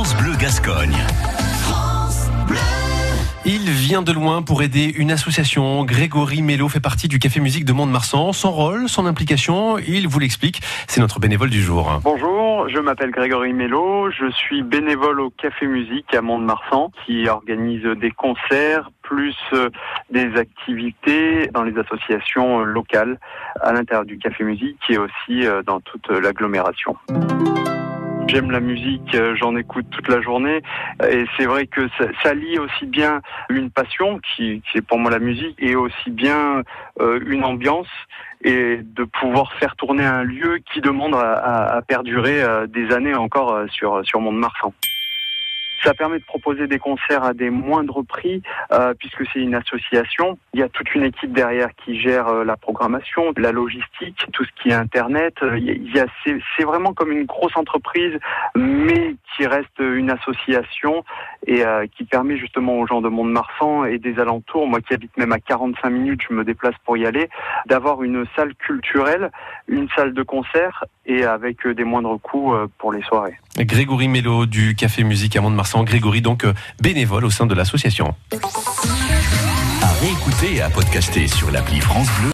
France Bleu Gascogne. Il vient de loin pour aider une association. Grégory Mello fait partie du Café Musique de Mont-de-Marsan. Son rôle, son implication, il vous l'explique. C'est notre bénévole du jour. Bonjour, je m'appelle Grégory Mello. Je suis bénévole au Café Musique à Mont-de-Marsan qui organise des concerts plus euh, des activités dans les associations locales à l'intérieur du Café Musique et aussi euh, dans toute l'agglomération. J'aime la musique, euh, j'en écoute toute la journée et c'est vrai que ça, ça, lie aussi bien une passion qui, qui, est pour moi la musique et aussi bien euh, une ambiance et de pouvoir faire tourner un lieu qui demande à, perdurer euh, des années encore sur, sur Mont-de-Marsan. Ça permet de proposer des concerts à des moindres prix euh, puisque c'est une association. Il y a toute une équipe derrière qui gère euh, la programmation, la logistique, tout ce qui est internet. Il y a, c'est, vraiment comme une grosse entreprise, mais qui reste une association et euh, qui permet justement aux gens de Mont-de-Marsan et des alentours, moi qui habite même à 45 minutes, je me déplace pour y aller, d'avoir une salle culturelle, une salle de concert et avec des moindres coûts pour les soirées. Grégory Mello du Café Musique à Mont-de-Marsan. Grégory, donc bénévole au sein de l'association. À réécouter et à podcaster sur l'appli France Bleu.